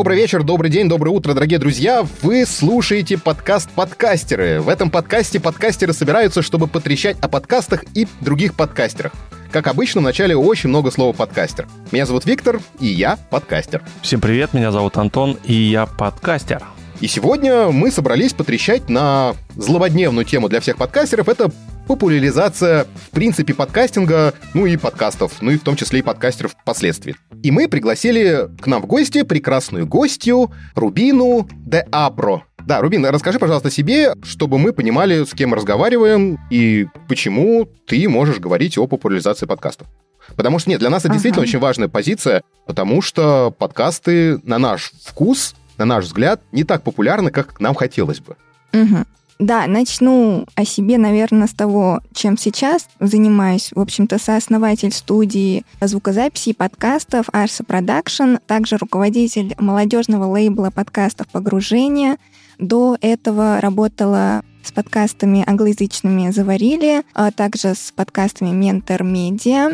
Добрый вечер, добрый день, доброе утро, дорогие друзья. Вы слушаете подкаст «Подкастеры». В этом подкасте подкастеры собираются, чтобы потрещать о подкастах и других подкастерах. Как обычно, в начале очень много слова «подкастер». Меня зовут Виктор, и я подкастер. Всем привет, меня зовут Антон, и я подкастер. И сегодня мы собрались потрещать на злободневную тему для всех подкастеров. Это популяризация, в принципе, подкастинга, ну и подкастов, ну и в том числе и подкастеров впоследствии. И мы пригласили к нам в гости прекрасную гостью Рубину де Апро. Да, Рубин, расскажи, пожалуйста, себе, чтобы мы понимали, с кем разговариваем и почему ты можешь говорить о популяризации подкастов. Потому что, нет, для нас это ага. действительно очень важная позиция, потому что подкасты, на наш вкус, на наш взгляд, не так популярны, как нам хотелось бы. Угу. Да, начну о себе, наверное, с того, чем сейчас занимаюсь. В общем-то, сооснователь студии звукозаписи и подкастов Arsa Production, также руководитель молодежного лейбла подкастов «Погружение». До этого работала с подкастами англоязычными «Заварили», а также с подкастами «Ментор Медиа».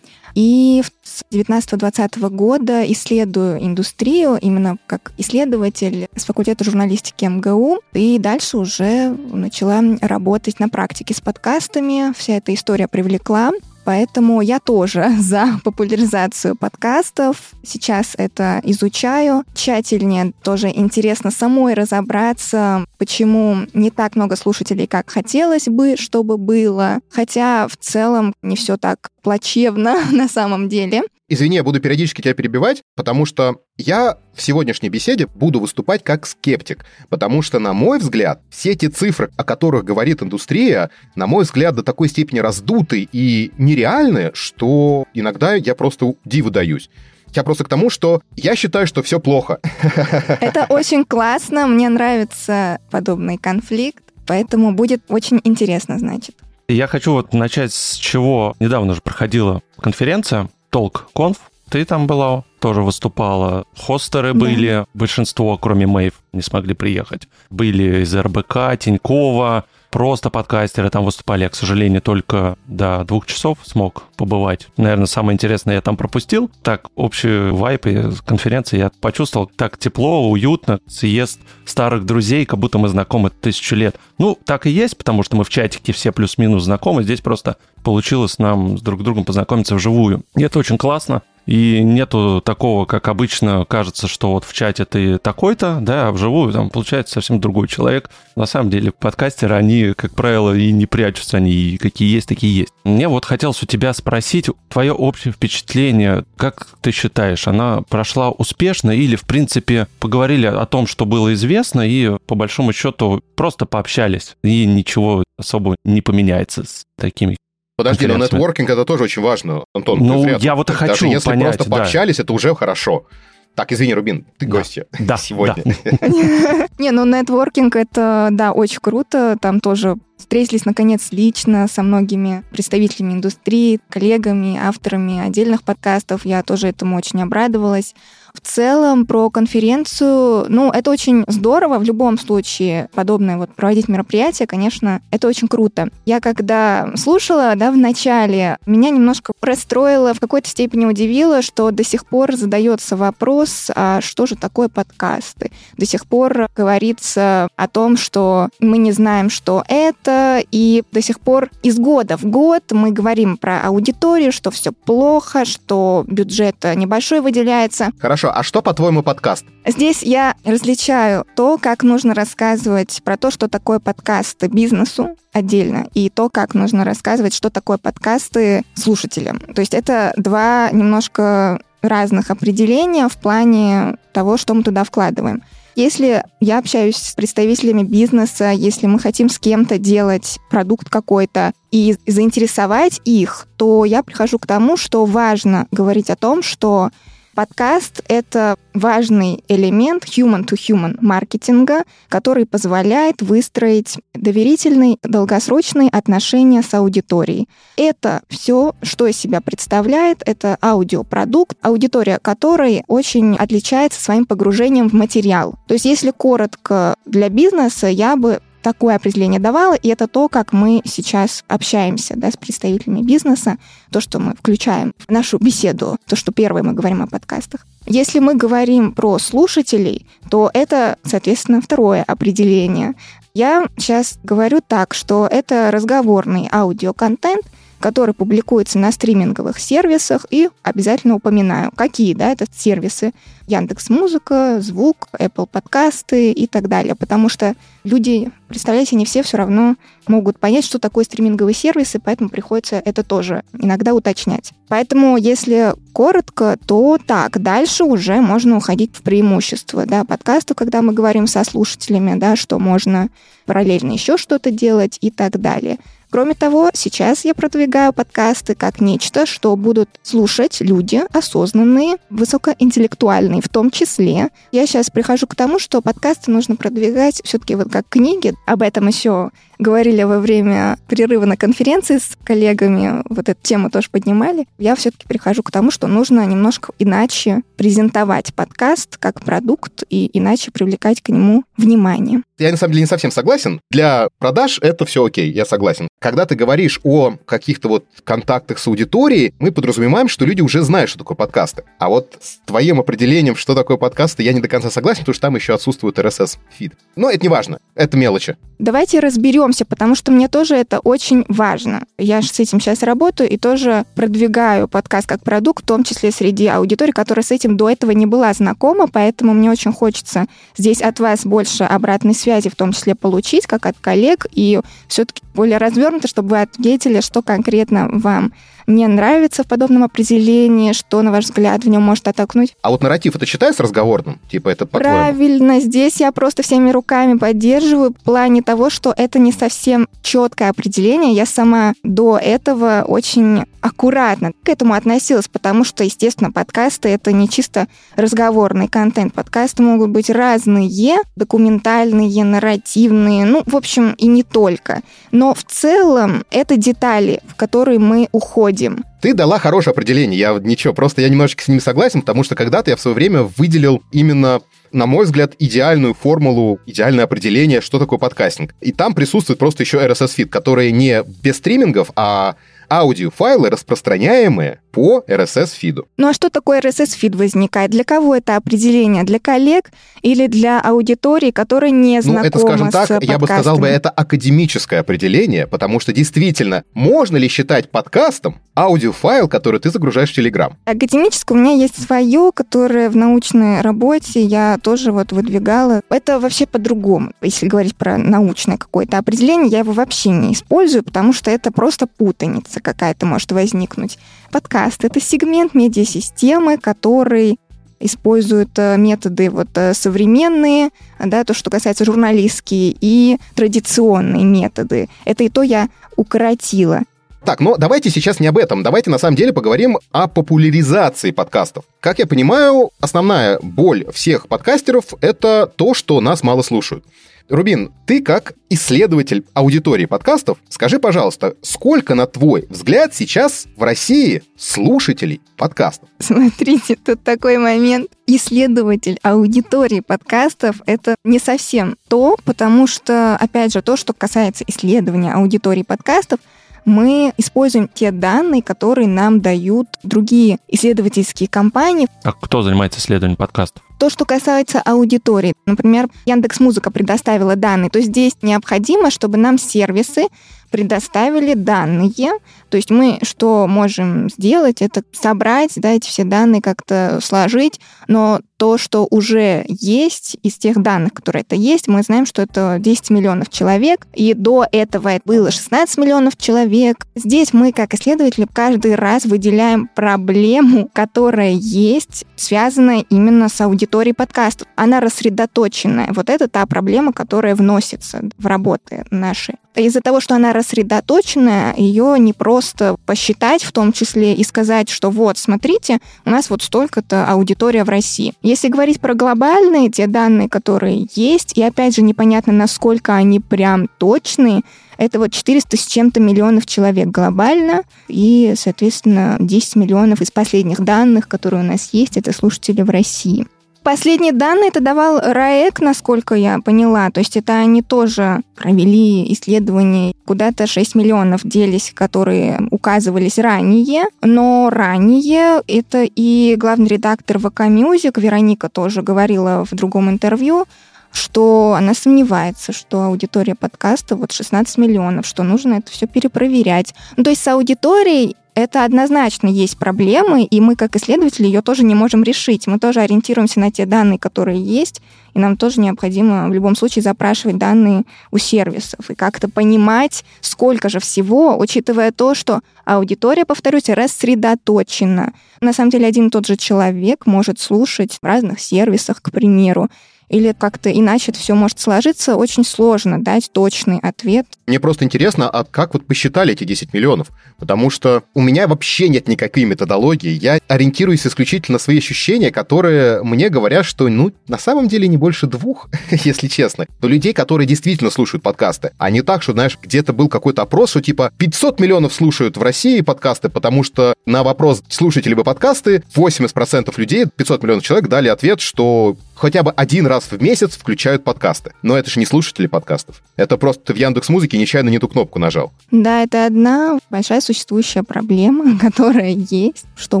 И с 19-20 года исследую индустрию именно как исследователь с факультета журналистики МГУ. И дальше уже начала работать на практике с подкастами. Вся эта история привлекла. Поэтому я тоже за популяризацию подкастов. Сейчас это изучаю тщательнее. Тоже интересно самой разобраться, почему не так много слушателей, как хотелось бы, чтобы было. Хотя в целом не все так плачевно на самом деле. Извини, я буду периодически тебя перебивать, потому что я в сегодняшней беседе буду выступать как скептик, потому что, на мой взгляд, все эти цифры, о которых говорит индустрия, на мой взгляд, до такой степени раздуты и нереальны, что иногда я просто диву даюсь. Я просто к тому, что я считаю, что все плохо. Это очень классно, мне нравится подобный конфликт, поэтому будет очень интересно, значит. Я хочу вот начать с чего недавно же проходила конференция Толк Конф. Ты там была, тоже выступала. Хостеры да. были, большинство, кроме Мэйв, не смогли приехать. Были из РБК, Тинькова, просто подкастеры там выступали. Я, к сожалению, только до двух часов смог побывать. Наверное, самое интересное я там пропустил. Так, общий вайп и конференции я почувствовал так тепло, уютно, съезд старых друзей, как будто мы знакомы тысячу лет. Ну, так и есть, потому что мы в чатике все плюс-минус знакомы. Здесь просто получилось нам с друг другом познакомиться вживую. И это очень классно. И нету такого, как обычно кажется, что вот в чате ты такой-то, да, а вживую там получается совсем другой человек. На самом деле подкастеры, они, как правило, и не прячутся, они и какие есть, такие есть. Мне вот хотелось у тебя спросить твое общее впечатление, как ты считаешь, она прошла успешно или, в принципе, поговорили о том, что было известно, и по большому счету просто пообщались, и ничего особо не поменяется с такими Подожди, но нетворкинг это тоже очень важно, Антон. Ну, я вот и хочу Даже если понять, просто пообщались, это уже хорошо. Так, извини, Рубин, ты да. гостья да, сегодня. Не, ну нетворкинг это, да, очень круто. Там тоже встретились, наконец, лично со многими представителями индустрии, коллегами, авторами отдельных подкастов. Я тоже этому очень обрадовалась. В целом про конференцию, ну, это очень здорово. В любом случае подобное вот проводить мероприятие, конечно, это очень круто. Я когда слушала, да, в начале, меня немножко расстроило, в какой-то степени удивило, что до сих пор задается вопрос, а что же такое подкасты? До сих пор говорится о том, что мы не знаем, что это, и до сих пор из года в год мы говорим про аудиторию, что все плохо, что бюджет небольшой выделяется. Хорошо, Хорошо, а что, по-твоему, подкаст? Здесь я различаю то, как нужно рассказывать про то, что такое подкасты бизнесу отдельно, и то, как нужно рассказывать, что такое подкасты слушателям. То есть это два немножко разных определения в плане того, что мы туда вкладываем. Если я общаюсь с представителями бизнеса, если мы хотим с кем-то делать продукт какой-то и заинтересовать их, то я прихожу к тому, что важно говорить о том, что Подкаст — это важный элемент human-to-human маркетинга, который позволяет выстроить доверительные, долгосрочные отношения с аудиторией. Это все, что из себя представляет, это аудиопродукт, аудитория которой очень отличается своим погружением в материал. То есть, если коротко для бизнеса, я бы такое определение давала, и это то, как мы сейчас общаемся да, с представителями бизнеса, то, что мы включаем в нашу беседу, то, что первое мы говорим о подкастах. Если мы говорим про слушателей, то это, соответственно, второе определение. Я сейчас говорю так, что это разговорный аудиоконтент, который публикуется на стриминговых сервисах, и обязательно упоминаю, какие, да, это сервисы. Яндекс Музыка, Звук, Apple подкасты и так далее, потому что люди, представляете, не все все равно могут понять, что такое стриминговый сервис, и поэтому приходится это тоже иногда уточнять. Поэтому, если коротко, то так, дальше уже можно уходить в преимущество, да, подкастов, когда мы говорим со слушателями, да, что можно параллельно еще что-то делать и так далее. Кроме того, сейчас я продвигаю подкасты как нечто, что будут слушать люди осознанные, высокоинтеллектуальные в том числе. Я сейчас прихожу к тому, что подкасты нужно продвигать все-таки вот как книги. Об этом еще говорили во время перерыва на конференции с коллегами, вот эту тему тоже поднимали, я все-таки прихожу к тому, что нужно немножко иначе презентовать подкаст как продукт и иначе привлекать к нему внимание. Я на самом деле не совсем согласен. Для продаж это все окей, я согласен. Когда ты говоришь о каких-то вот контактах с аудиторией, мы подразумеваем, что люди уже знают, что такое подкасты. А вот с твоим определением, что такое подкасты, я не до конца согласен, потому что там еще отсутствует RSS-фид. Но это не важно, это мелочи. Давайте разберемся, потому что мне тоже это очень важно. Я с этим сейчас работаю и тоже продвигаю подкаст как продукт, в том числе среди аудитории, которая с этим до этого не была знакома, поэтому мне очень хочется здесь от вас больше обратной связи, в том числе получить, как от коллег, и все-таки более развернуто, чтобы вы ответили, что конкретно вам не нравится в подобном определении, что, на ваш взгляд, в нем может оттолкнуть. А вот нарратив это считается разговорным? Типа это по Правильно, здесь я просто всеми руками поддерживаю в плане того, что это не совсем четкое определение. Я сама до этого очень аккуратно к этому относилась, потому что, естественно, подкасты — это не чисто разговорный контент. Подкасты могут быть разные, документальные, нарративные, ну, в общем, и не только. Но в целом это детали, в которые мы уходим. Ты дала хорошее определение, я ничего, просто я немножечко с ним согласен, потому что когда-то я в свое время выделил именно на мой взгляд, идеальную формулу, идеальное определение, что такое подкастинг. И там присутствует просто еще RSS-фид, который не без стримингов, а аудиофайлы, распространяемые по RSS-фиду. Ну а что такое RSS-фид возникает? Для кого это определение? Для коллег или для аудитории, которая не знакома Ну, это, скажем так, я бы сказал бы, это академическое определение, потому что действительно, можно ли считать подкастом аудиофайл, который ты загружаешь в Telegram? Академическое у меня есть свое, которое в научной работе я тоже вот выдвигала. Это вообще по-другому. Если говорить про научное какое-то определение, я его вообще не использую, потому что это просто путаница какая-то может возникнуть. Подкаст — это сегмент медиасистемы, который используют э, методы вот э, современные, да, то, что касается журналистские, и традиционные методы. Это и то я укоротила. Так, но давайте сейчас не об этом. Давайте на самом деле поговорим о популяризации подкастов. Как я понимаю, основная боль всех подкастеров — это то, что нас мало слушают. Рубин, ты как исследователь аудитории подкастов, скажи, пожалуйста, сколько, на твой взгляд, сейчас в России слушателей подкастов? Смотрите, тут такой момент. Исследователь аудитории подкастов — это не совсем то, потому что, опять же, то, что касается исследования аудитории подкастов — мы используем те данные, которые нам дают другие исследовательские компании. А кто занимается исследованием подкастов? То, что касается аудитории, например, Яндекс Музыка предоставила данные, то здесь необходимо, чтобы нам сервисы предоставили данные. То есть мы что можем сделать, это собрать, да, эти все данные как-то сложить, но то, что уже есть из тех данных, которые это есть, мы знаем, что это 10 миллионов человек, и до этого это было 16 миллионов человек. Здесь мы, как исследователи, каждый раз выделяем проблему, которая есть, связанная именно с аудиторией подкастов. Она рассредоточенная. Вот это та проблема, которая вносится в работы наши. Из-за того, что она рассредоточенная, ее не просто посчитать в том числе и сказать, что вот, смотрите, у нас вот столько-то аудитория в России. Если говорить про глобальные, те данные, которые есть, и опять же непонятно, насколько они прям точные, это вот 400 с чем-то миллионов человек глобально, и, соответственно, 10 миллионов из последних данных, которые у нас есть, это слушатели в России. Последние данные это давал РАЭК, насколько я поняла. То есть это они тоже провели исследование. Куда-то 6 миллионов делись, которые указывались ранее. Но ранее это и главный редактор ВК Music, Вероника тоже говорила в другом интервью, что она сомневается, что аудитория подкаста вот 16 миллионов, что нужно это все перепроверять. Ну, то есть с аудиторией это однозначно есть проблемы, и мы, как исследователи, ее тоже не можем решить. Мы тоже ориентируемся на те данные, которые есть, и нам тоже необходимо в любом случае запрашивать данные у сервисов и как-то понимать, сколько же всего, учитывая то, что аудитория, повторюсь, рассредоточена. На самом деле один и тот же человек может слушать в разных сервисах, к примеру, или как-то иначе это все может сложиться, очень сложно дать точный ответ. Мне просто интересно, а как вот посчитали эти 10 миллионов? Потому что у меня вообще нет никакой методологии. Я ориентируюсь исключительно на свои ощущения, которые мне говорят, что, ну, на самом деле не больше двух, если честно. Но людей, которые действительно слушают подкасты, а не так, что, знаешь, где-то был какой-то опрос, что типа 500 миллионов слушают в России подкасты, потому что на вопрос, слушаете ли вы подкасты, 80% людей, 500 миллионов человек дали ответ, что хотя бы один раз в месяц включают подкасты. Но это же не слушатели подкастов. Это просто ты в Яндекс Музыке нечаянно не ту кнопку нажал. Да, это одна большая существующая проблема, которая есть, что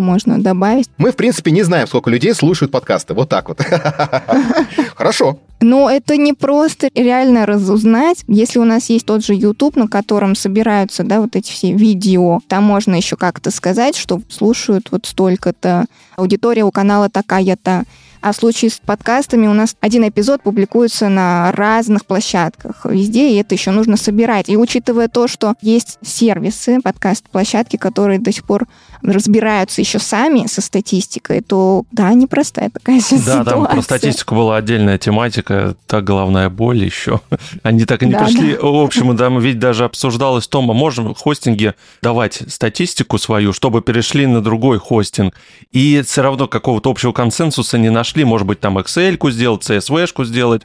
можно добавить. Мы, в принципе, не знаем, сколько людей слушают подкасты. Вот так вот. Хорошо. Но это не просто реально разузнать. Если у нас есть тот же YouTube, на котором собираются, да, вот эти все видео, там можно еще как-то сказать, что слушают вот столько-то, аудитория у канала такая-то. А в случае с подкастами у нас один эпизод публикуется на разных площадках везде, и это еще нужно собирать. И учитывая то, что есть сервисы, подкаст-площадки, которые до сих пор разбираются еще сами со статистикой, то да, непростая такая да, ситуация. Да, там про статистику была отдельная тематика, та головная боль еще. Они так и не да, пришли. Да. В общем, да, ведь даже обсуждалось то, мы можем хостинге давать статистику свою, чтобы перешли на другой хостинг. И все равно какого-то общего консенсуса не нашли, может быть, там Excel-ку сделать, CSV-шку сделать.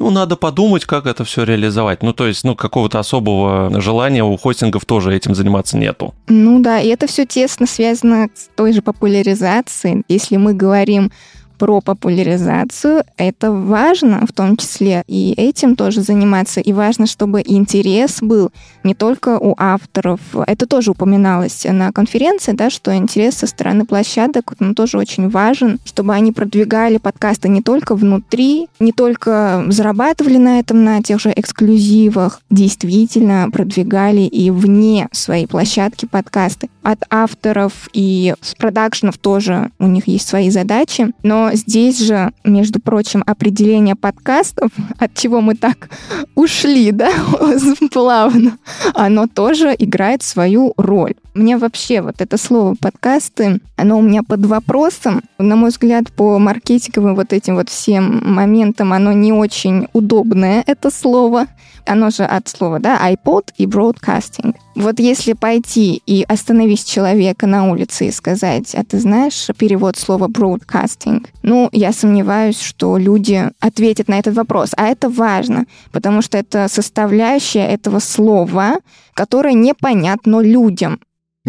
Ну, надо подумать, как это все реализовать. Ну, то есть, ну, какого-то особого желания у хостингов тоже этим заниматься нету. Ну да, и это все тесно связано с той же популяризацией. Если мы говорим про популяризацию. Это важно в том числе и этим тоже заниматься. И важно, чтобы интерес был не только у авторов. Это тоже упоминалось на конференции, да, что интерес со стороны площадок он тоже очень важен, чтобы они продвигали подкасты не только внутри, не только зарабатывали на этом, на тех же эксклюзивах, действительно продвигали и вне своей площадки подкасты. От авторов и с продакшенов тоже у них есть свои задачи, но здесь же, между прочим, определение подкастов, от чего мы так ушли, да, плавно, оно тоже играет свою роль. Мне вообще вот это слово подкасты, оно у меня под вопросом. На мой взгляд, по маркетинговым вот этим вот всем моментам оно не очень удобное, это слово. Оно же от слова, да, iPod и broadcasting. Вот если пойти и остановить человека на улице и сказать, а ты знаешь перевод слова broadcasting? Ну, я сомневаюсь, что люди ответят на этот вопрос. А это важно, потому что это составляющая этого слова, которая непонятна людям.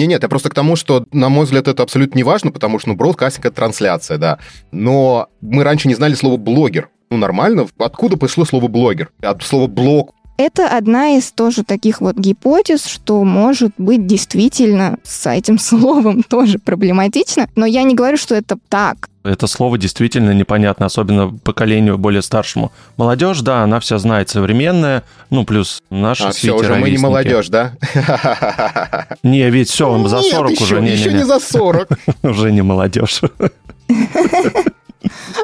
Не, нет, я просто к тому, что, на мой взгляд, это абсолютно не важно, потому что, ну, бродкастинг — это трансляция, да. Но мы раньше не знали слово «блогер». Ну, нормально. Откуда пришло слово «блогер»? От слова «блог». Это одна из тоже таких вот гипотез, что может быть действительно с этим словом тоже проблематично. Но я не говорю, что это так. Это слово действительно непонятно, особенно поколению более старшему. Молодежь, да, она вся знает современная, ну, плюс наши а, все, уже мы не молодежь, да? Не, ведь все, за 40 уже. Нет, еще не за 40. Уже не молодежь.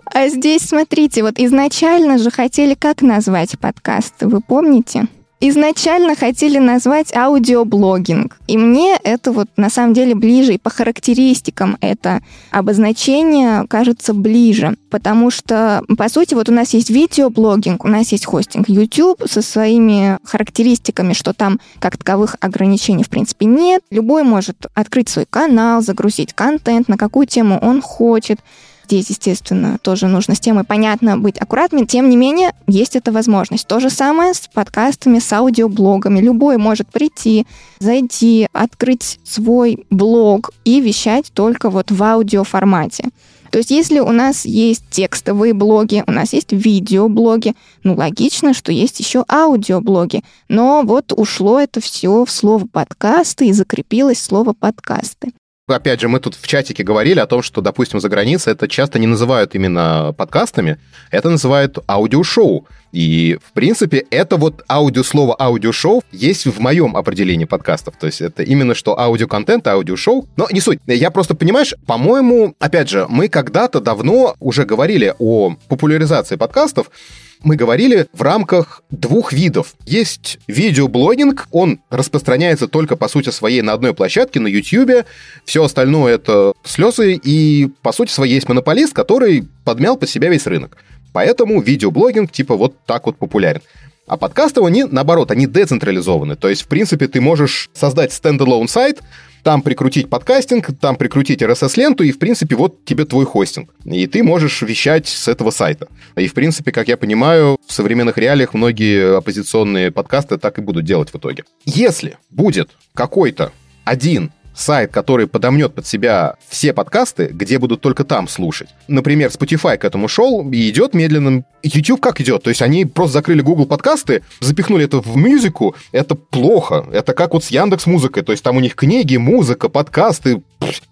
А здесь, смотрите, вот изначально же хотели как назвать подкаст, вы помните? изначально хотели назвать аудиоблогинг. И мне это вот на самом деле ближе, и по характеристикам это обозначение кажется ближе. Потому что, по сути, вот у нас есть видеоблогинг, у нас есть хостинг YouTube со своими характеристиками, что там как таковых ограничений в принципе нет. Любой может открыть свой канал, загрузить контент, на какую тему он хочет. Здесь, естественно, тоже нужно с темой понятно быть аккуратными. Тем не менее, есть эта возможность. То же самое с подкастами, с аудиоблогами. Любой может прийти, зайти, открыть свой блог и вещать только вот в аудиоформате. То есть если у нас есть текстовые блоги, у нас есть видеоблоги, ну, логично, что есть еще аудиоблоги. Но вот ушло это все в слово подкасты и закрепилось слово подкасты. Опять же, мы тут в чатике говорили о том, что, допустим, за границей это часто не называют именно подкастами, это называют аудиошоу. И, в принципе, это вот аудиослово аудиошоу есть в моем определении подкастов. То есть это именно что аудиоконтент, аудиошоу. Но не суть. Я просто, понимаешь, по-моему, опять же, мы когда-то давно уже говорили о популяризации подкастов, мы говорили в рамках двух видов. Есть видеоблогинг, он распространяется только по сути своей на одной площадке, на YouTube. Все остальное это слезы, и по сути своей есть монополист, который подмял под себя весь рынок. Поэтому видеоблогинг типа вот так вот популярен. А подкасты, они, наоборот, они децентрализованы. То есть, в принципе, ты можешь создать стендалон сайт, там прикрутить подкастинг, там прикрутить RSS-ленту, и, в принципе, вот тебе твой хостинг. И ты можешь вещать с этого сайта. И, в принципе, как я понимаю, в современных реалиях многие оппозиционные подкасты так и будут делать в итоге. Если будет какой-то один сайт, который подомнет под себя все подкасты, где будут только там слушать. Например, Spotify к этому шел и идет медленным. YouTube как идет? То есть они просто закрыли Google подкасты, запихнули это в музыку. Это плохо. Это как вот с Яндекс Музыкой. То есть там у них книги, музыка, подкасты.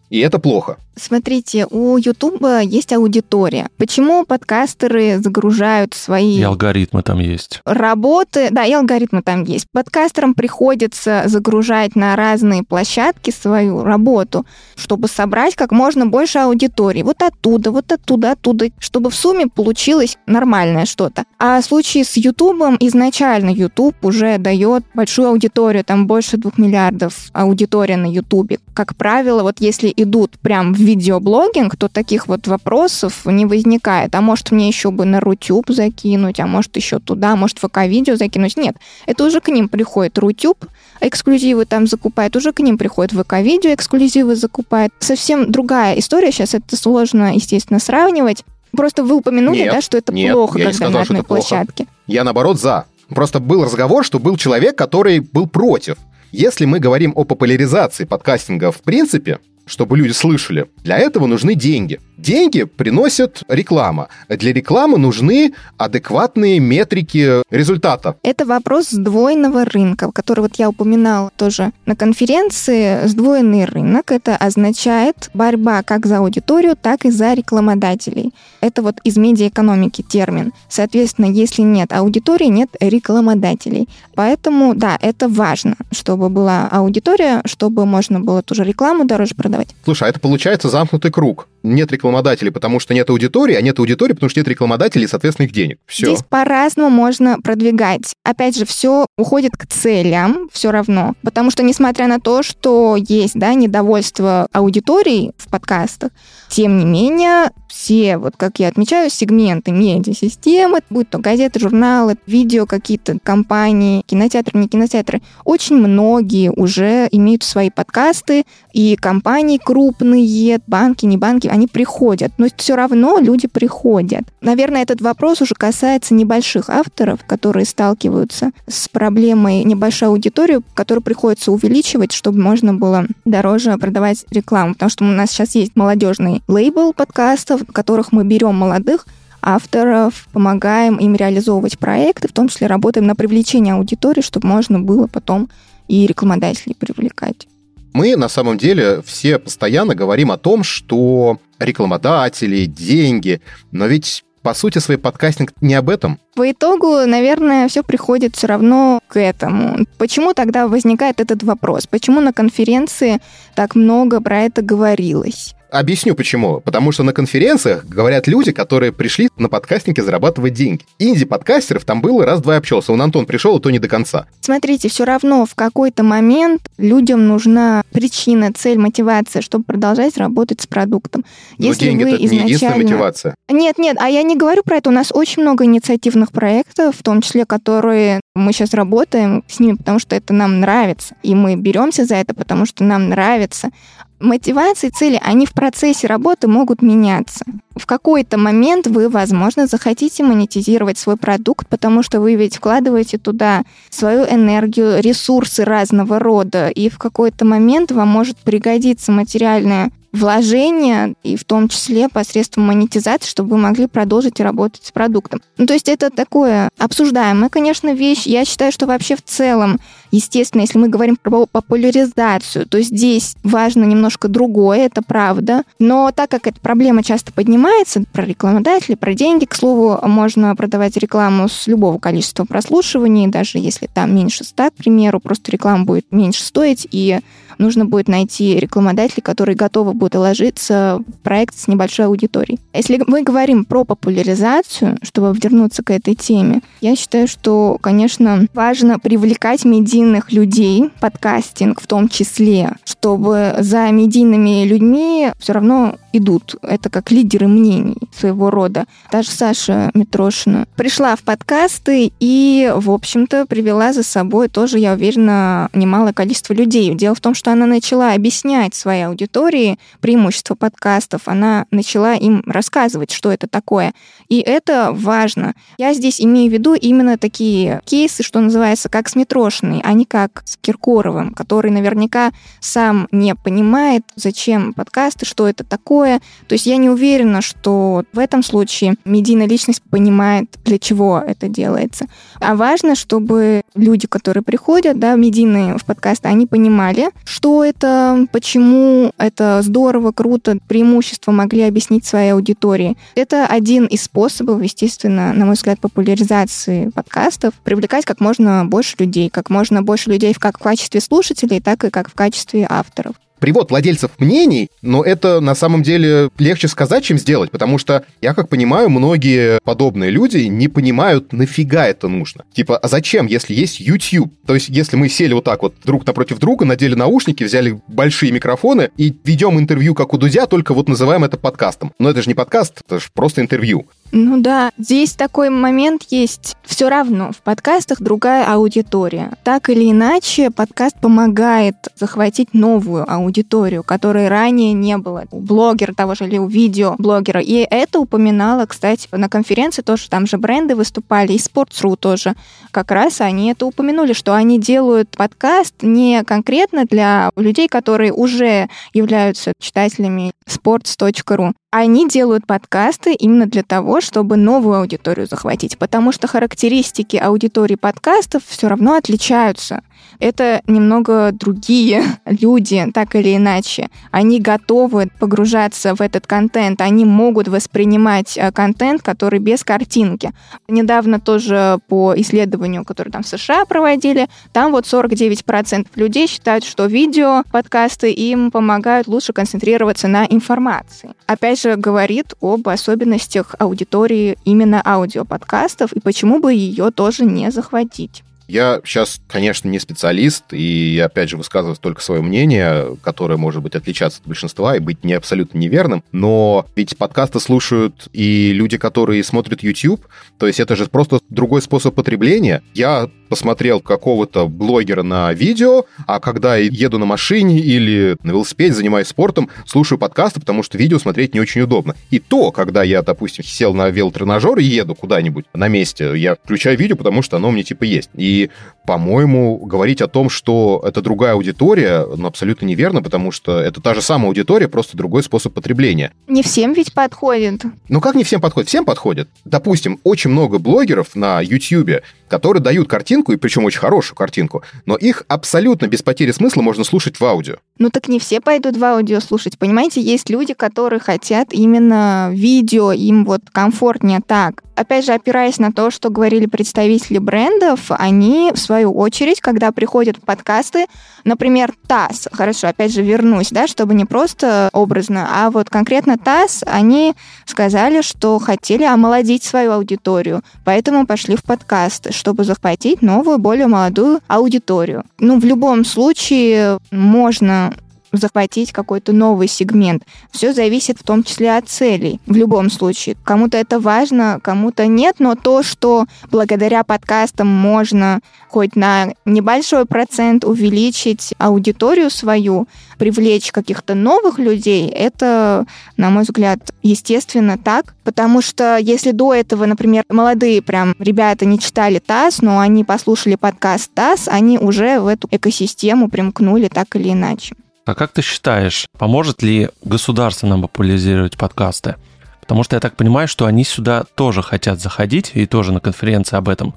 И это плохо. Смотрите, у Ютуба есть аудитория. Почему подкастеры загружают свои... И алгоритмы там есть. Работы, да, и алгоритмы там есть. Подкастерам приходится загружать на разные площадки свою работу, чтобы собрать как можно больше аудитории. Вот оттуда, вот оттуда, оттуда, чтобы в сумме получилось нормальное что-то. А в случае с Ютубом изначально Ютуб уже дает большую аудиторию, там больше двух миллиардов аудитория на Ютубе. Как правило, вот если идут прям в видеоблогинг, то таких вот вопросов не возникает. А может, мне еще бы на Рутюб закинуть, а может, еще туда, может, ВК-видео закинуть. Нет, это уже к ним приходит Рутюб, эксклюзивы там закупает, уже к ним приходит ВК-видео, эксклюзивы закупает. Совсем другая история, сейчас это сложно, естественно, сравнивать. Просто вы упомянули, нет, да, что это нет, плохо, когда сказал, на одной плохо. площадке. Я, наоборот, за. Просто был разговор, что был человек, который был против. Если мы говорим о популяризации подкастинга в принципе, чтобы люди слышали, для этого нужны деньги. Деньги приносит реклама. Для рекламы нужны адекватные метрики результата. Это вопрос сдвоенного рынка, который вот я упоминала тоже на конференции. Сдвоенный рынок — это означает борьба как за аудиторию, так и за рекламодателей. Это вот из медиаэкономики термин. Соответственно, если нет аудитории, нет рекламодателей. Поэтому, да, это важно, чтобы была аудитория, чтобы можно было ту же рекламу дороже продавать. Слушай, а это получается замкнутый круг. Нет рекламодателей, потому что нет аудитории, а нет аудитории, потому что нет рекламодателей и, соответственно, их денег. Все. Здесь по-разному можно продвигать. Опять же, все уходит к целям все равно. Потому что, несмотря на то, что есть да, недовольство аудитории в подкастах, тем не менее, все, вот как я отмечаю, сегменты медиасистемы, будь то газеты, журналы, видео какие-то, компании, кинотеатры, не кинотеатры, очень многие уже имеют свои подкасты, и компании крупные, банки, не банки, они приходят. Но все равно люди приходят. Наверное, этот вопрос уже касается небольших авторов, которые сталкиваются с проблемой небольшой аудитории, которую приходится увеличивать, чтобы можно было дороже продавать рекламу. Потому что у нас сейчас есть молодежный лейбл подкастов, в которых мы берем молодых авторов, помогаем им реализовывать проекты, в том числе работаем на привлечение аудитории, чтобы можно было потом и рекламодателей привлекать. Мы на самом деле все постоянно говорим о том, что рекламодатели, деньги, но ведь по сути свой подкастинг не об этом. По итогу, наверное, все приходит все равно к этому. Почему тогда возникает этот вопрос? Почему на конференции так много про это говорилось? Объясню почему. Потому что на конференциях говорят люди, которые пришли на подкастинге зарабатывать деньги. Инди-подкастеров там было раз-два общался. Он Антон пришел, и то не до конца. Смотрите, все равно в какой-то момент людям нужна причина, цель, мотивация, чтобы продолжать работать с продуктом. Но Если деньги вы это не единственная изначально... мотивация. Нет, нет, а я не говорю про это. У нас очень много инициативных проектов, в том числе, которые мы сейчас работаем с ними, потому что это нам нравится. И мы беремся за это, потому что нам нравится. Мотивации, цели, они в процессе работы могут меняться. В какой-то момент вы, возможно, захотите монетизировать свой продукт, потому что вы ведь вкладываете туда свою энергию, ресурсы разного рода, и в какой-то момент вам может пригодиться материальная вложения, и в том числе посредством монетизации, чтобы вы могли продолжить работать с продуктом. Ну, то есть это такое обсуждаемая, конечно, вещь. Я считаю, что вообще в целом, естественно, если мы говорим про популяризацию, то здесь важно немножко другое, это правда. Но так как эта проблема часто поднимается, про рекламодателей, про деньги, к слову, можно продавать рекламу с любого количества прослушиваний, даже если там меньше 100, к примеру, просто реклама будет меньше стоить, и нужно будет найти рекламодателей, которые готовы будут ложиться в проект с небольшой аудиторией. Если мы говорим про популяризацию, чтобы вернуться к этой теме, я считаю, что, конечно, важно привлекать медийных людей, подкастинг в том числе, чтобы за медийными людьми все равно идут. Это как лидеры мнений своего рода. Даже Саша Митрошина пришла в подкасты и, в общем-то, привела за собой тоже, я уверена, немалое количество людей. Дело в том, что она начала объяснять своей аудитории преимущества подкастов, она начала им рассказывать, что это такое. И это важно. Я здесь имею в виду именно такие кейсы, что называется, как с Митрошиной, а не как с Киркоровым, который наверняка сам не понимает, зачем подкасты, что это такое. То есть я не уверена, что в этом случае медийная личность понимает, для чего это делается. А важно, чтобы люди, которые приходят, да, медийные в подкасты, они понимали, что это, почему это здорово, круто, преимущество могли объяснить своей аудитории. Это один из способов, естественно, на мой взгляд, популяризации подкастов, привлекать как можно больше людей, как можно больше людей как в качестве слушателей, так и как в качестве авторов привод владельцев мнений, но это на самом деле легче сказать, чем сделать, потому что, я как понимаю, многие подобные люди не понимают, нафига это нужно. Типа, а зачем, если есть YouTube? То есть, если мы сели вот так вот друг напротив друга, надели наушники, взяли большие микрофоны и ведем интервью, как у Дудя, только вот называем это подкастом. Но это же не подкаст, это же просто интервью. Ну да, здесь такой момент есть. Все равно в подкастах другая аудитория. Так или иначе, подкаст помогает захватить новую аудиторию, которой ранее не было. У блогера того же или у видеоблогера. И это упоминала, кстати, на конференции тоже, там же бренды выступали, и Sports.ru тоже. Как раз они это упомянули, что они делают подкаст не конкретно для людей, которые уже являются читателями sports.ru, они делают подкасты именно для того, чтобы новую аудиторию захватить, потому что характеристики аудитории подкастов все равно отличаются это немного другие люди, так или иначе. Они готовы погружаться в этот контент, они могут воспринимать э, контент, который без картинки. Недавно тоже по исследованию, которое там в США проводили, там вот 49% людей считают, что видео, подкасты им помогают лучше концентрироваться на информации. Опять же, говорит об особенностях аудитории именно аудиоподкастов и почему бы ее тоже не захватить. Я сейчас, конечно, не специалист, и, опять же, высказываю только свое мнение, которое может быть отличаться от большинства и быть не абсолютно неверным, но ведь подкасты слушают и люди, которые смотрят YouTube, то есть это же просто другой способ потребления. Я посмотрел какого-то блогера на видео, а когда еду на машине или на велосипеде, занимаюсь спортом, слушаю подкасты, потому что видео смотреть не очень удобно. И то, когда я, допустим, сел на велотренажер и еду куда-нибудь на месте, я включаю видео, потому что оно мне типа есть. И, по-моему, говорить о том, что это другая аудитория, ну, абсолютно неверно, потому что это та же самая аудитория, просто другой способ потребления. Не всем ведь подходит. Ну как не всем подходит? Всем подходит. Допустим, очень много блогеров на YouTube, которые дают картинку, и причем очень хорошую картинку, но их абсолютно без потери смысла можно слушать в аудио. Ну так не все пойдут в аудио слушать. Понимаете, есть люди, которые хотят именно видео, им вот комфортнее так. Опять же, опираясь на то, что говорили представители брендов, они, в свою очередь, когда приходят в подкасты, например, ТАСС, хорошо, опять же, вернусь, да, чтобы не просто образно, а вот конкретно ТАСС, они сказали, что хотели омолодить свою аудиторию, поэтому пошли в подкасты, чтобы захватить новую, более молодую аудиторию. Ну, в любом случае, можно захватить какой-то новый сегмент. Все зависит в том числе от целей. В любом случае. Кому-то это важно, кому-то нет, но то, что благодаря подкастам можно хоть на небольшой процент увеличить аудиторию свою, привлечь каких-то новых людей, это, на мой взгляд, естественно так. Потому что если до этого, например, молодые прям ребята не читали ТАСС, но они послушали подкаст ТАСС, они уже в эту экосистему примкнули так или иначе. А как ты считаешь, поможет ли государство нам популяризировать подкасты? Потому что я так понимаю, что они сюда тоже хотят заходить, и тоже на конференции об этом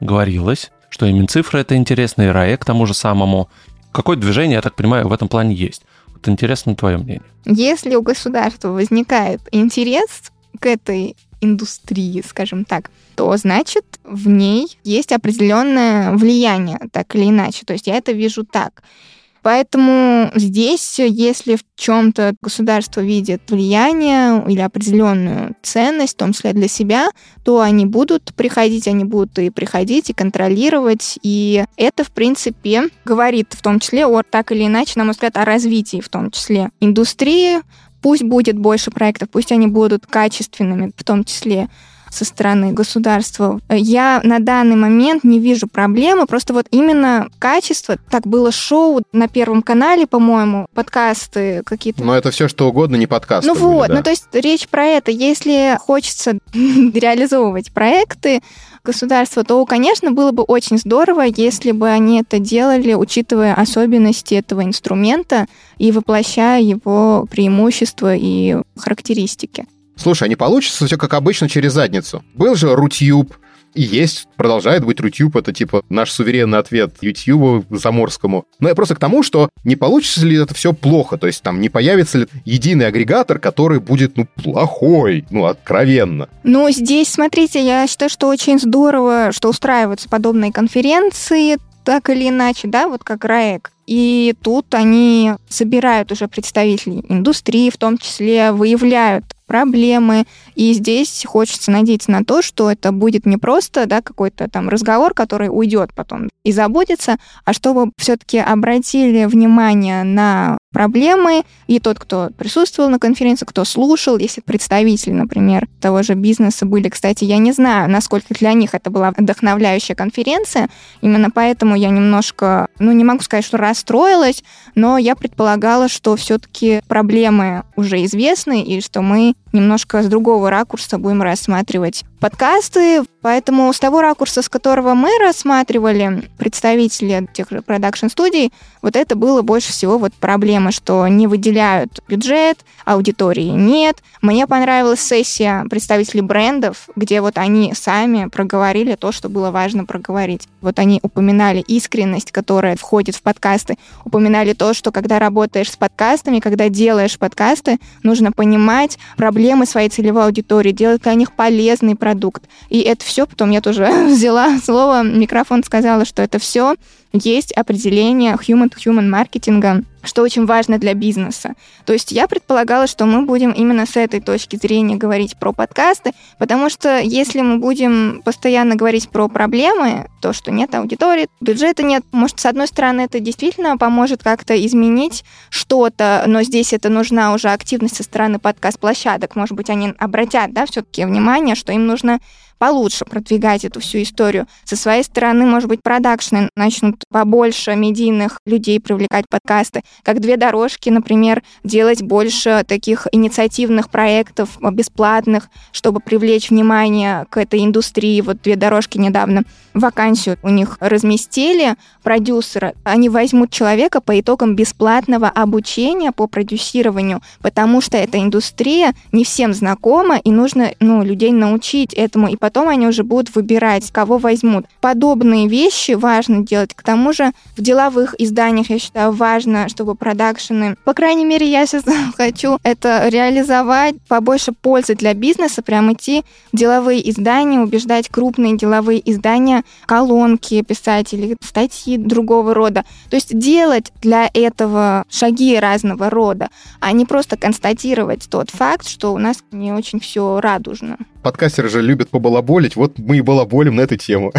говорилось, что и Минцифра это интересно, и РАЭ к тому же самому. Какое движение, я так понимаю, в этом плане есть? Вот интересно твое мнение. Если у государства возникает интерес к этой индустрии, скажем так, то значит в ней есть определенное влияние, так или иначе. То есть я это вижу так. Поэтому здесь, если в чем-то государство видит влияние или определенную ценность, в том числе для себя, то они будут приходить, они будут и приходить, и контролировать. И это, в принципе, говорит в том числе о, так или иначе, на мой взгляд, о развитии в том числе индустрии. Пусть будет больше проектов, пусть они будут качественными в том числе со стороны государства. Я на данный момент не вижу проблемы, просто вот именно качество. Так было шоу на Первом канале, по-моему, подкасты какие-то. Но это все что угодно, не подкасты. Ну были, вот, да. ну то есть речь про это. Если хочется реализовывать проекты, государства, то, конечно, было бы очень здорово, если бы они это делали, учитывая особенности этого инструмента и воплощая его преимущества и характеристики. Слушай, а не получится все как обычно через задницу? Был же Рутюб, и есть, продолжает быть Рутюб, это типа наш суверенный ответ Ютьюбу заморскому. Но я просто к тому, что не получится ли это все плохо, то есть там не появится ли единый агрегатор, который будет, ну, плохой, ну, откровенно. Ну, здесь, смотрите, я считаю, что очень здорово, что устраиваются подобные конференции, так или иначе, да, вот как РАЭК. И тут они собирают уже представителей индустрии, в том числе выявляют проблемы. И здесь хочется надеяться на то, что это будет не просто да, какой-то там разговор, который уйдет потом и забудется, а чтобы все-таки обратили внимание на проблемы, и тот, кто присутствовал на конференции, кто слушал, если представители, например, того же бизнеса были, кстати, я не знаю, насколько для них это была вдохновляющая конференция, именно поэтому я немножко, ну, не могу сказать, что расстроилась, но я предполагала, что все-таки проблемы уже известны, и что мы немножко с другого ракурса будем рассматривать подкасты. Поэтому с того ракурса, с которого мы рассматривали представители тех же продакшн-студий, вот это было больше всего вот проблема, что не выделяют бюджет, аудитории нет. Мне понравилась сессия представителей брендов, где вот они сами проговорили то, что было важно проговорить. Вот они упоминали искренность, которая входит в подкасты, упоминали то, что когда работаешь с подкастами, когда делаешь подкасты, нужно понимать проблемы своей целевой аудитории, делать для них полезный продукт. И это все, потом я тоже взяла слово, микрофон сказала, что это все есть определение human-to-human маркетинга, что очень важно для бизнеса. То есть я предполагала, что мы будем именно с этой точки зрения говорить про подкасты, потому что если мы будем постоянно говорить про проблемы, то, что нет аудитории, бюджета нет, может, с одной стороны, это действительно поможет как-то изменить что-то, но здесь это нужна уже активность со стороны подкаст-площадок. Может быть, они обратят, да, все-таки внимание, что им нужно получше продвигать эту всю историю. Со своей стороны, может быть, продакшны начнут побольше медийных людей привлекать подкасты, как две дорожки, например, делать больше таких инициативных проектов бесплатных, чтобы привлечь внимание к этой индустрии. Вот две дорожки недавно вакансию у них разместили продюсера. Они возьмут человека по итогам бесплатного обучения по продюсированию, потому что эта индустрия не всем знакома, и нужно ну, людей научить этому, и потом они уже будут выбирать, кого возьмут. Подобные вещи важно делать. К тому же в деловых изданиях, я считаю, важно, чтобы продакшены, по крайней мере, я сейчас хочу это реализовать, побольше пользы для бизнеса, прям идти в деловые издания, убеждать крупные деловые издания колонки писать или статьи другого рода. То есть делать для этого шаги разного рода, а не просто констатировать тот факт, что у нас не очень все радужно. Подкастеры же любят побалаболить, вот мы и балаболим на эту тему.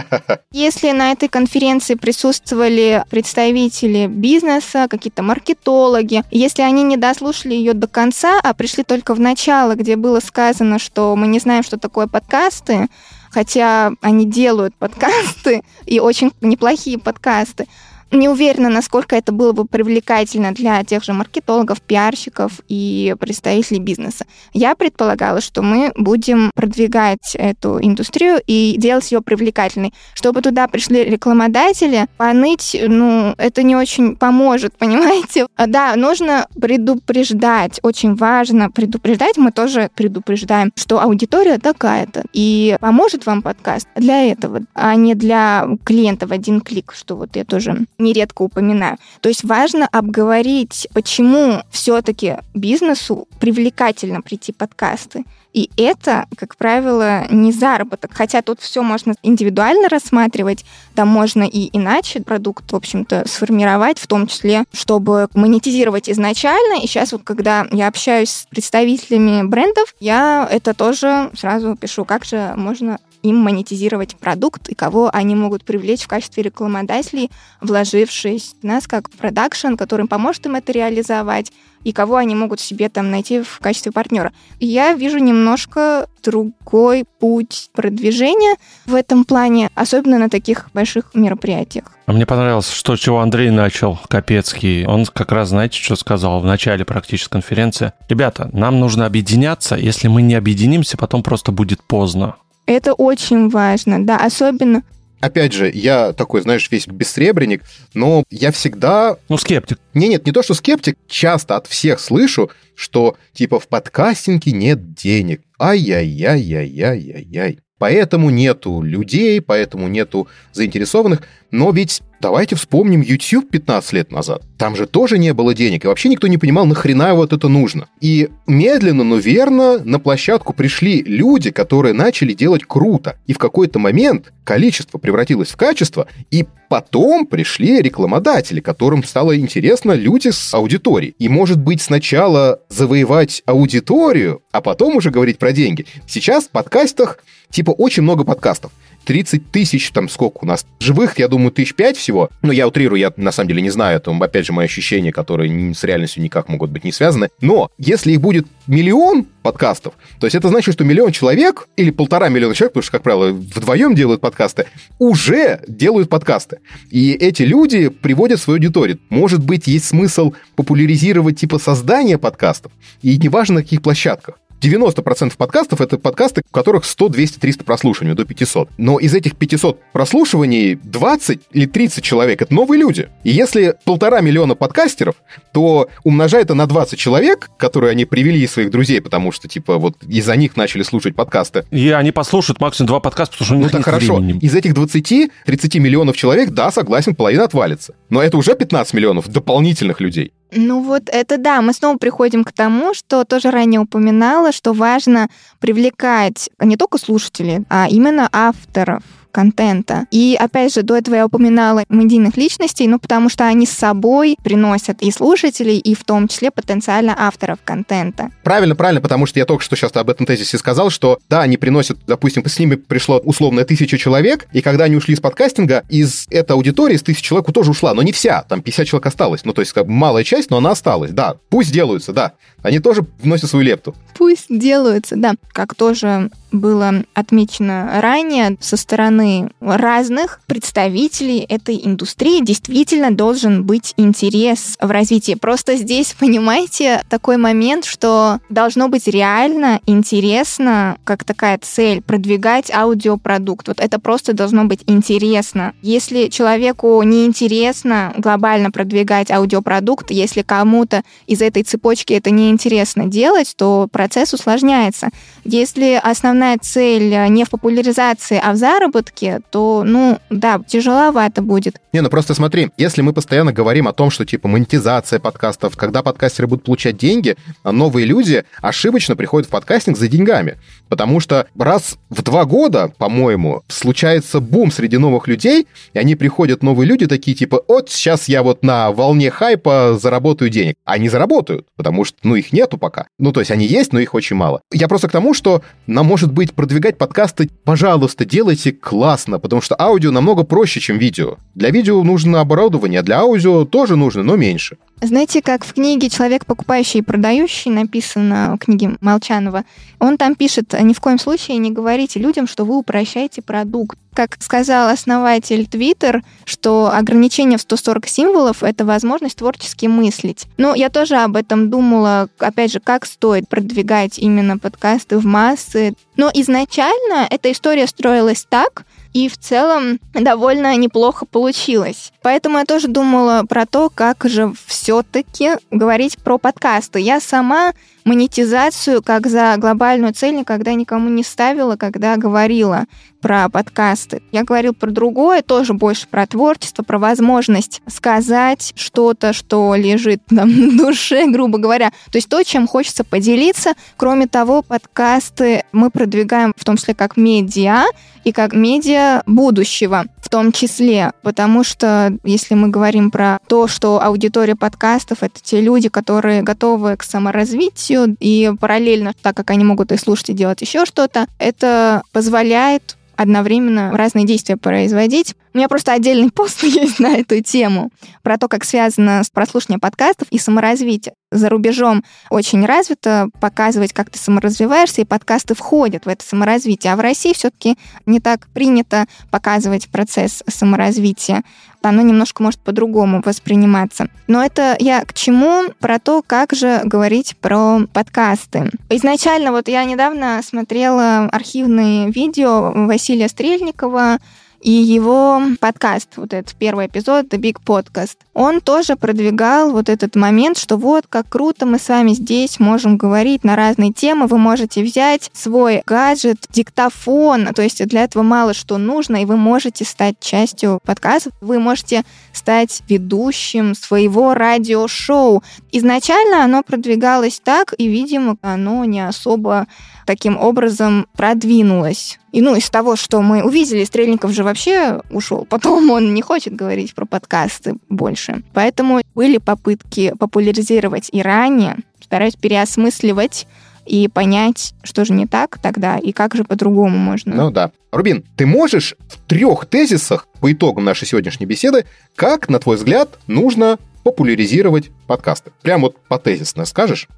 Если на этой конференции присутствовали представители бизнеса, какие-то маркетологи, если они не дослушали ее до конца, а пришли только в начало, где было сказано, что мы не знаем, что такое подкасты, хотя они делают подкасты и очень неплохие подкасты, не уверена, насколько это было бы привлекательно для тех же маркетологов, пиарщиков и представителей бизнеса. Я предполагала, что мы будем продвигать эту индустрию и делать ее привлекательной. Чтобы туда пришли рекламодатели, поныть, ну, это не очень поможет, понимаете? Да, нужно предупреждать, очень важно предупреждать, мы тоже предупреждаем, что аудитория такая-то, и поможет вам подкаст для этого, а не для клиента в один клик, что вот я тоже нередко упоминаю. То есть важно обговорить, почему все-таки бизнесу привлекательно прийти подкасты. И это, как правило, не заработок. Хотя тут все можно индивидуально рассматривать, там можно и иначе продукт, в общем-то, сформировать, в том числе, чтобы монетизировать изначально. И сейчас вот, когда я общаюсь с представителями брендов, я это тоже сразу пишу, как же можно им монетизировать продукт и кого они могут привлечь в качестве рекламодателей, вложившись в нас как продакшн, который поможет им это реализовать, и кого они могут себе там найти в качестве партнера. Я вижу немножко другой путь продвижения в этом плане, особенно на таких больших мероприятиях. А мне понравилось, что чего Андрей начал, Капецкий. Он как раз, знаете, что сказал в начале практически конференции? Ребята, нам нужно объединяться. Если мы не объединимся, потом просто будет поздно. Это очень важно, да, особенно Опять же, я такой, знаешь, весь бессребренник, но я всегда... Ну, скептик. Не, нет, не то, что скептик, часто от всех слышу, что типа в подкастинге нет денег. Ай-яй-яй-яй-яй-яй-яй. Поэтому нету людей, поэтому нету заинтересованных. Но ведь давайте вспомним YouTube 15 лет назад. Там же тоже не было денег, и вообще никто не понимал, нахрена вот это нужно. И медленно, но верно на площадку пришли люди, которые начали делать круто. И в какой-то момент количество превратилось в качество, и потом пришли рекламодатели, которым стало интересно люди с аудиторией. И, может быть, сначала завоевать аудиторию, а потом уже говорить про деньги. Сейчас в подкастах, типа, очень много подкастов. 30 тысяч, там сколько у нас живых, я думаю, тысяч пять всего. Но я утрирую, я на самом деле не знаю, это, опять же, мои ощущения, которые с реальностью никак могут быть не связаны. Но если их будет миллион подкастов, то есть это значит, что миллион человек или полтора миллиона человек, потому что, как правило, вдвоем делают подкасты, уже делают подкасты. И эти люди приводят свою аудиторию. Может быть, есть смысл популяризировать типа создание подкастов, и неважно на каких площадках. 90% подкастов — это подкасты, у которых 100, 200, 300 прослушиваний, до 500. Но из этих 500 прослушиваний 20 или 30 человек — это новые люди. И если полтора миллиона подкастеров, то умножая это на 20 человек, которые они привели из своих друзей, потому что, типа, вот из-за них начали слушать подкасты. И они послушают максимум два подкаста, потому что у них Ну так хорошо. времени. Из этих 20-30 миллионов человек, да, согласен, половина отвалится. Но это уже 15 миллионов дополнительных людей. Ну вот это да, мы снова приходим к тому, что тоже ранее упоминала, что важно привлекать не только слушателей, а именно авторов контента. И опять же, до этого я упоминала медийных личностей, ну потому что они с собой приносят и слушателей, и в том числе потенциально авторов контента. Правильно, правильно, потому что я только что сейчас об этом тезисе сказал, что да, они приносят, допустим, с ними пришло условно тысяча человек, и когда они ушли из подкастинга, из этой аудитории, из тысячи человек тоже ушла, но не вся, там 50 человек осталось, ну то есть как бы малая часть, но она осталась, да, пусть делаются, да, они тоже вносят свою лепту. Пусть делаются, да. Как тоже было отмечено ранее со стороны разных представителей этой индустрии, действительно должен быть интерес в развитии. Просто здесь, понимаете, такой момент, что должно быть реально интересно, как такая цель, продвигать аудиопродукт. Вот это просто должно быть интересно. Если человеку не интересно глобально продвигать аудиопродукт, если кому-то из этой цепочки это не интересно делать, то процесс усложняется. Если основная цель не в популяризации, а в заработке, то, ну, да, тяжеловато будет. Не, ну просто смотри, если мы постоянно говорим о том, что типа монетизация подкастов, когда подкастеры будут получать деньги, а новые люди ошибочно приходят в подкастинг за деньгами. Потому что раз в два года, по-моему, случается бум среди новых людей, и они приходят, новые люди, такие типа, вот сейчас я вот на волне хайпа заработаю денег. Они заработают, потому что, ну, их нету пока. Ну, то есть они есть, но их очень мало. Я просто к тому, что нам, может быть, продвигать подкасты, пожалуйста, делайте классно, потому что аудио намного проще, чем видео. Для видео нужно оборудование, а для аудио тоже нужно, но меньше. Знаете, как в книге «Человек, покупающий и продающий» написано в книге Молчанова, он там пишет, ни в коем случае не говорите людям, что вы упрощаете продукт. Как сказал основатель Twitter, что ограничение в 140 символов — это возможность творчески мыслить. Но я тоже об этом думала, опять же, как стоит продвигать именно подкасты в массы. Но изначально эта история строилась так, и в целом довольно неплохо получилось. Поэтому я тоже думала про то, как же все-таки говорить про подкасты. Я сама монетизацию как за глобальную цель никогда никому не ставила, когда говорила про подкасты. Я говорил про другое, тоже больше про творчество, про возможность сказать что-то, что лежит там на душе, грубо говоря. То есть то, чем хочется поделиться. Кроме того, подкасты мы продвигаем в том числе как медиа и как медиа будущего в том числе, потому что если мы говорим про то, что аудитория подкастов — это те люди, которые готовы к саморазвитию, и параллельно, так как они могут и слушать, и делать еще что-то, это позволяет одновременно разные действия производить. У меня просто отдельный пост есть на эту тему, про то, как связано с прослушиванием подкастов и саморазвитие. За рубежом очень развито показывать, как ты саморазвиваешься, и подкасты входят в это саморазвитие. А в России все-таки не так принято показывать процесс саморазвития. Оно немножко может по-другому восприниматься. Но это я к чему? Про то, как же говорить про подкасты. Изначально вот я недавно смотрела архивные видео Василия Стрельникова, и его подкаст, вот этот первый эпизод, The Big Podcast, он тоже продвигал вот этот момент, что вот как круто мы с вами здесь можем говорить на разные темы, вы можете взять свой гаджет, диктофон, то есть для этого мало что нужно, и вы можете стать частью подкаста, вы можете стать ведущим своего радиошоу. Изначально оно продвигалось так, и, видимо, оно не особо таким образом продвинулось. И ну, из того, что мы увидели, Стрельников же вообще ушел. Потом он не хочет говорить про подкасты больше. Поэтому были попытки популяризировать и ранее, стараюсь переосмысливать и понять, что же не так тогда и как же по-другому можно. Ну да. Рубин, ты можешь в трех тезисах по итогам нашей сегодняшней беседы, как, на твой взгляд, нужно популяризировать подкасты? Прям вот по тезисно скажешь?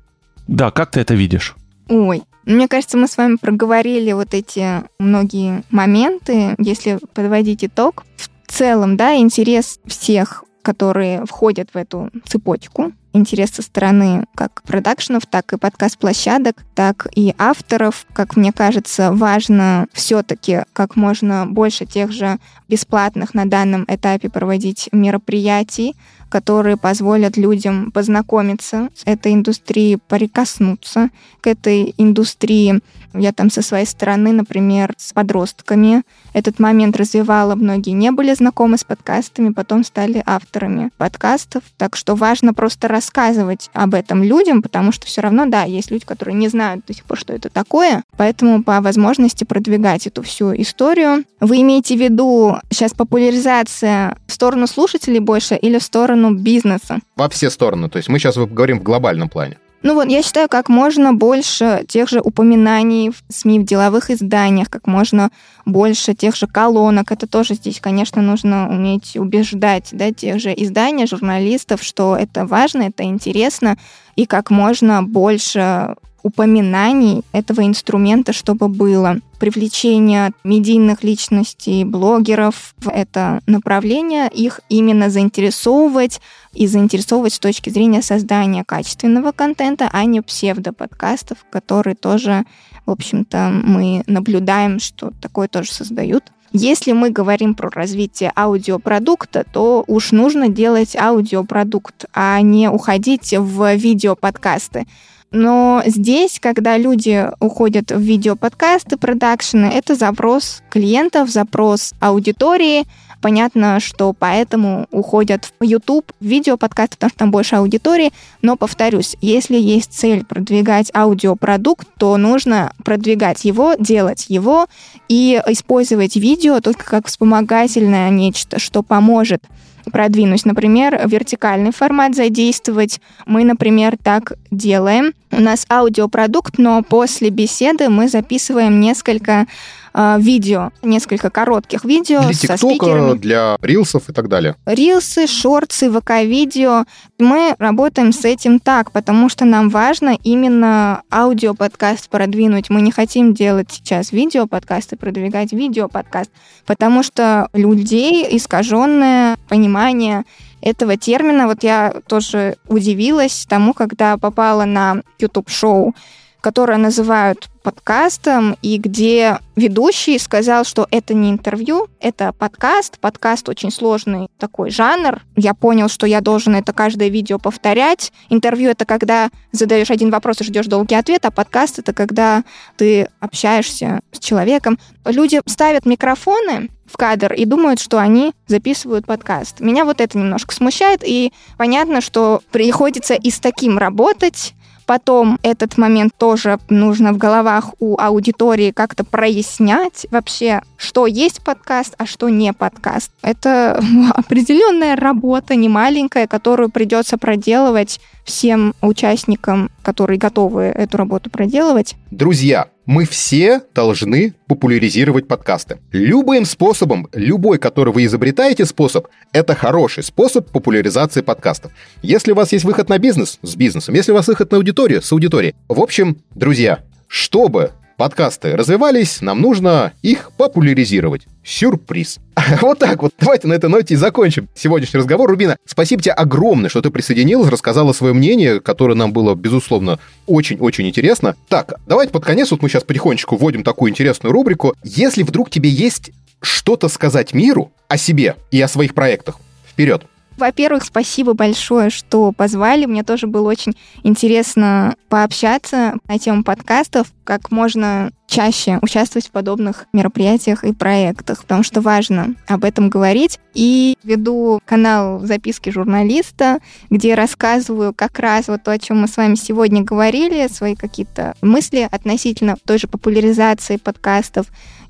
Да, как ты это видишь? Ой, мне кажется, мы с вами проговорили вот эти многие моменты. Если подводить итог, в целом, да, интерес всех, которые входят в эту цепочку, интерес со стороны как продакшенов, так и подкаст-площадок, так и авторов. Как мне кажется, важно все-таки как можно больше тех же бесплатных на данном этапе проводить мероприятий, которые позволят людям познакомиться с этой индустрией, прикоснуться к этой индустрии. Я там со своей стороны, например, с подростками этот момент развивала. Многие не были знакомы с подкастами, потом стали авторами подкастов. Так что важно просто рассказывать об этом людям, потому что все равно, да, есть люди, которые не знают до сих пор, что это такое. Поэтому по возможности продвигать эту всю историю. Вы имеете в виду сейчас популяризация в сторону слушателей больше или в сторону бизнеса? Во все стороны. То есть мы сейчас говорим в глобальном плане. Ну вот, я считаю, как можно больше тех же упоминаний в СМИ, в деловых изданиях, как можно больше тех же колонок. Это тоже здесь, конечно, нужно уметь убеждать да, тех же издания, журналистов, что это важно, это интересно, и как можно больше упоминаний этого инструмента, чтобы было. Привлечение медийных личностей, блогеров в это направление, их именно заинтересовывать и заинтересовывать с точки зрения создания качественного контента, а не псевдоподкастов, которые тоже, в общем-то, мы наблюдаем, что такое тоже создают. Если мы говорим про развитие аудиопродукта, то уж нужно делать аудиопродукт, а не уходить в видеоподкасты. Но здесь, когда люди уходят в видеоподкасты, продакшены, это запрос клиентов, запрос аудитории. Понятно, что поэтому уходят в YouTube, в видеоподкасты, потому что там больше аудитории. Но, повторюсь, если есть цель продвигать аудиопродукт, то нужно продвигать его, делать его и использовать видео только как вспомогательное нечто, что поможет продвинуть. Например, вертикальный формат задействовать. Мы, например, так делаем. У нас аудиопродукт, но после беседы мы записываем несколько э, видео, несколько коротких видео Для со спикерами. для рилсов и так далее. Рилсы, шорты, ВК-видео. Мы работаем с этим так, потому что нам важно именно аудиоподкаст продвинуть. Мы не хотим делать сейчас видеоподкаст и продвигать видеоподкаст, потому что людей искаженное понимание этого термина. Вот я тоже удивилась тому, когда попала на YouTube-шоу, которое называют подкастом, и где ведущий сказал, что это не интервью, это подкаст. Подкаст очень сложный такой жанр. Я понял, что я должен это каждое видео повторять. Интервью — это когда задаешь один вопрос и ждешь долгий ответ, а подкаст — это когда ты общаешься с человеком. Люди ставят микрофоны в кадр и думают, что они записывают подкаст. Меня вот это немножко смущает, и понятно, что приходится и с таким работать, Потом этот момент тоже нужно в головах у аудитории как-то прояснять вообще, что есть подкаст, а что не подкаст. Это определенная работа, не маленькая, которую придется проделывать всем участникам, которые готовы эту работу проделывать. Друзья, мы все должны популяризировать подкасты. Любым способом, любой, который вы изобретаете способ, это хороший способ популяризации подкастов. Если у вас есть выход на бизнес, с бизнесом. Если у вас выход на аудиторию, с аудиторией. В общем, друзья, чтобы подкасты развивались, нам нужно их популяризировать. Сюрприз. Вот так вот. Давайте на этой ноте и закончим сегодняшний разговор. Рубина, спасибо тебе огромное, что ты присоединилась, рассказала свое мнение, которое нам было, безусловно, очень-очень интересно. Так, давайте под конец, вот мы сейчас потихонечку вводим такую интересную рубрику. Если вдруг тебе есть что-то сказать миру о себе и о своих проектах, вперед. Во-первых, спасибо большое, что позвали. Мне тоже было очень интересно пообщаться на тему подкастов, как можно чаще участвовать в подобных мероприятиях и проектах, потому что важно об этом говорить. И веду канал «Записки журналиста», где рассказываю как раз вот то, о чем мы с вами сегодня говорили, свои какие-то мысли относительно той же популяризации подкастов,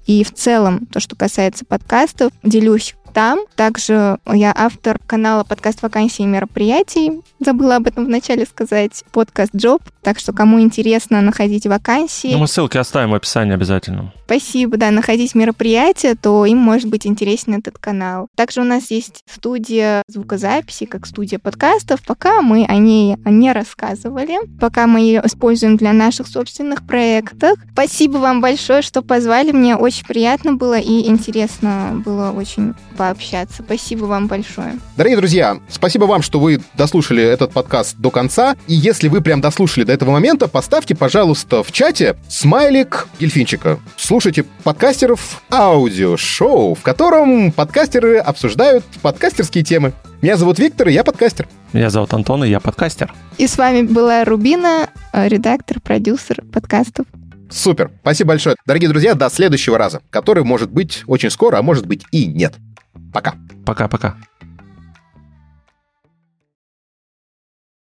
и в целом, то, что касается подкастов, делюсь там. Также я автор канала подкаст вакансий и мероприятий. Забыла об этом вначале сказать. Подкаст Джоб. Так что, кому интересно находить вакансии... Ну, мы ссылки оставим в описании обязательно. Спасибо, да, находить мероприятия, то им может быть интересен этот канал. Также у нас есть студия звукозаписи, как студия подкастов. Пока мы о ней не рассказывали, пока мы ее используем для наших собственных проектов. Спасибо вам большое, что позвали. Мне очень приятно было и интересно было очень пообщаться. Спасибо вам большое. Дорогие друзья, спасибо вам, что вы дослушали этот подкаст до конца. И если вы прям дослушали до этого момента, поставьте, пожалуйста, в чате смайлик дельфинчика. Слушайте подкастеров аудиошоу, в котором подкастеры обсуждают подкастерские темы. Меня зовут Виктор, и я подкастер. Меня зовут Антон, и я подкастер. И с вами была Рубина, э, редактор, продюсер подкастов. Супер, спасибо большое. Дорогие друзья, до следующего раза, который может быть очень скоро, а может быть и нет. Пока. Пока-пока.